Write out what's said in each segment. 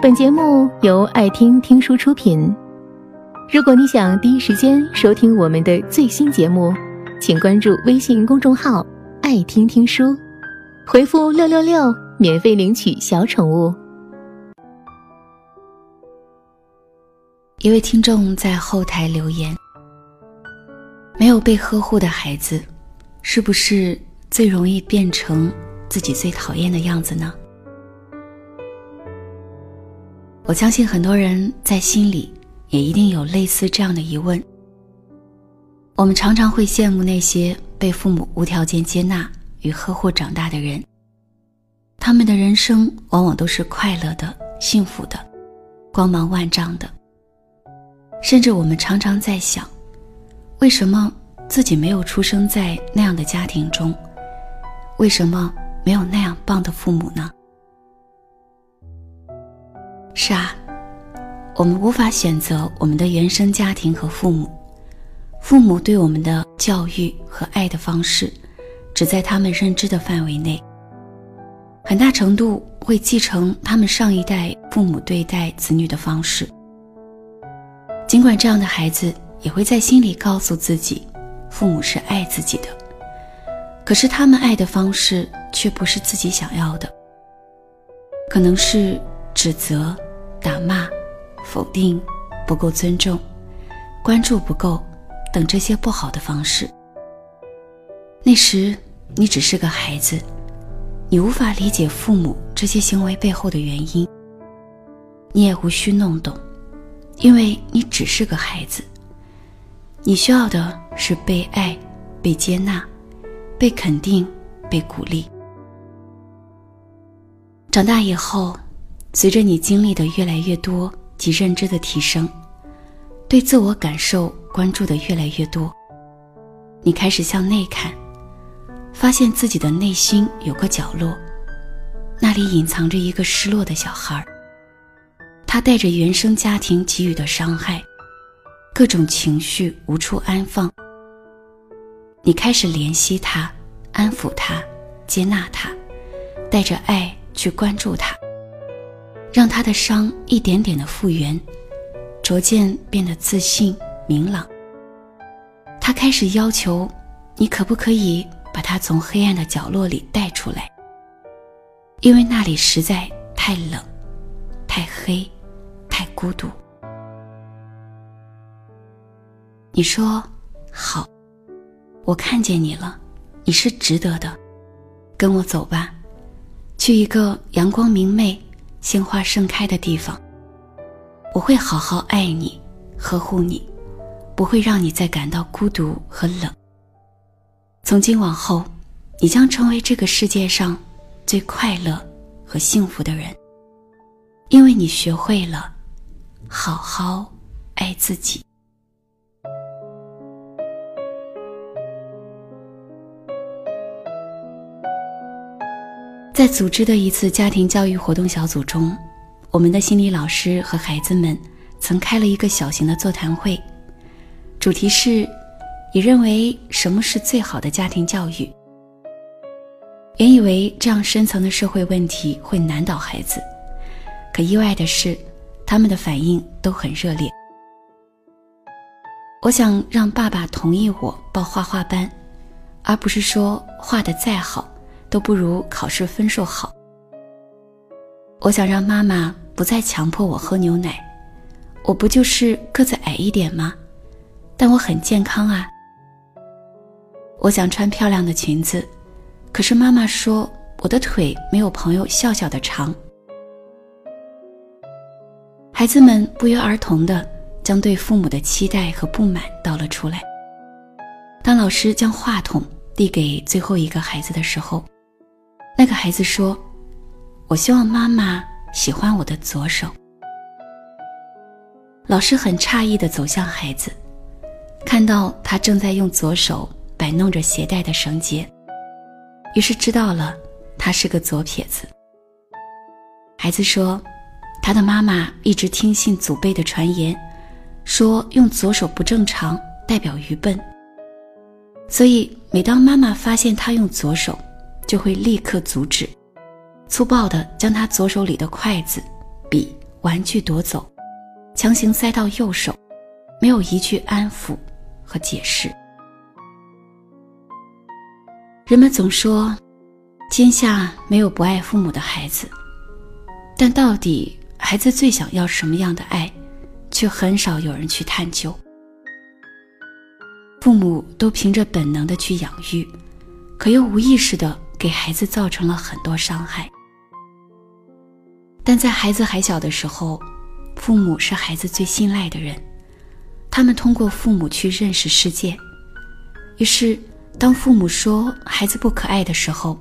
本节目由爱听听书出品。如果你想第一时间收听我们的最新节目，请关注微信公众号“爱听听书”，回复“六六六”免费领取小宠物。一位听众在后台留言：“没有被呵护的孩子，是不是最容易变成自己最讨厌的样子呢？”我相信很多人在心里也一定有类似这样的疑问。我们常常会羡慕那些被父母无条件接纳与呵护长大的人，他们的人生往往都是快乐的、幸福的、光芒万丈的。甚至我们常常在想，为什么自己没有出生在那样的家庭中？为什么没有那样棒的父母呢？是啊，我们无法选择我们的原生家庭和父母，父母对我们的教育和爱的方式，只在他们认知的范围内，很大程度会继承他们上一代父母对待子女的方式。尽管这样的孩子也会在心里告诉自己，父母是爱自己的，可是他们爱的方式却不是自己想要的，可能是指责。打骂、否定、不够尊重、关注不够等这些不好的方式。那时你只是个孩子，你无法理解父母这些行为背后的原因，你也无需弄懂，因为你只是个孩子。你需要的是被爱、被接纳、被肯定、被鼓励。长大以后。随着你经历的越来越多及认知的提升，对自我感受关注的越来越多，你开始向内看，发现自己的内心有个角落，那里隐藏着一个失落的小孩儿他带着原生家庭给予的伤害，各种情绪无处安放。你开始怜惜他，安抚他，接纳他，带着爱去关注他。让他的伤一点点的复原，逐渐变得自信明朗。他开始要求你，可不可以把他从黑暗的角落里带出来？因为那里实在太冷、太黑、太孤独。你说好，我看见你了，你是值得的，跟我走吧，去一个阳光明媚。鲜花盛开的地方，我会好好爱你，呵护你，不会让你再感到孤独和冷。从今往后，你将成为这个世界上最快乐和幸福的人，因为你学会了好好爱自己。在组织的一次家庭教育活动小组中，我们的心理老师和孩子们曾开了一个小型的座谈会，主题是：你认为什么是最好的家庭教育？原以为这样深层的社会问题会难倒孩子，可意外的是，他们的反应都很热烈。我想让爸爸同意我报画画班，而不是说画的再好。都不如考试分数好。我想让妈妈不再强迫我喝牛奶，我不就是个子矮一点吗？但我很健康啊。我想穿漂亮的裙子，可是妈妈说我的腿没有朋友笑笑的长。孩子们不约而同的将对父母的期待和不满倒了出来。当老师将话筒递给最后一个孩子的时候。那个孩子说：“我希望妈妈喜欢我的左手。”老师很诧异的走向孩子，看到他正在用左手摆弄着鞋带的绳结，于是知道了他是个左撇子。孩子说：“他的妈妈一直听信祖辈的传言，说用左手不正常，代表愚笨。所以每当妈妈发现他用左手，”就会立刻阻止，粗暴地将他左手里的筷子、笔玩具夺走，强行塞到右手，没有一句安抚和解释。人们总说，天下没有不爱父母的孩子，但到底孩子最想要什么样的爱，却很少有人去探究。父母都凭着本能的去养育，可又无意识的给孩子造成了很多伤害。但在孩子还小的时候，父母是孩子最信赖的人，他们通过父母去认识世界。于是，当父母说孩子不可爱的时候，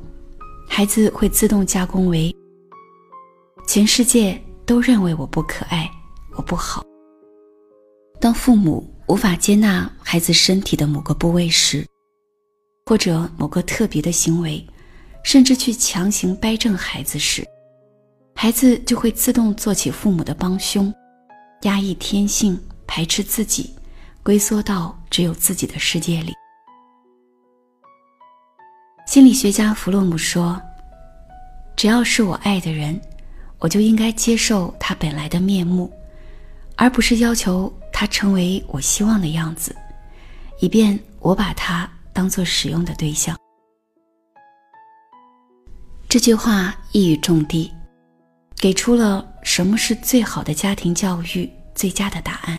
孩子会自动加工为：全世界都认为我不可爱，我不好。当父母。无法接纳孩子身体的某个部位时，或者某个特别的行为，甚至去强行掰正孩子时，孩子就会自动做起父母的帮凶，压抑天性，排斥自己，龟缩到只有自己的世界里。心理学家弗洛姆说：“只要是我爱的人，我就应该接受他本来的面目，而不是要求。”他成为我希望的样子，以便我把他当做使用的对象。这句话一语中的，给出了什么是最好的家庭教育最佳的答案。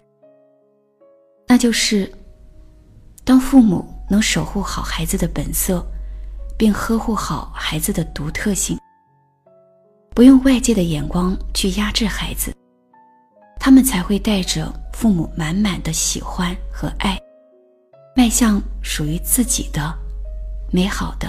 那就是，当父母能守护好孩子的本色，并呵护好孩子的独特性，不用外界的眼光去压制孩子。他们才会带着父母满满的喜欢和爱，迈向属于自己的美好的、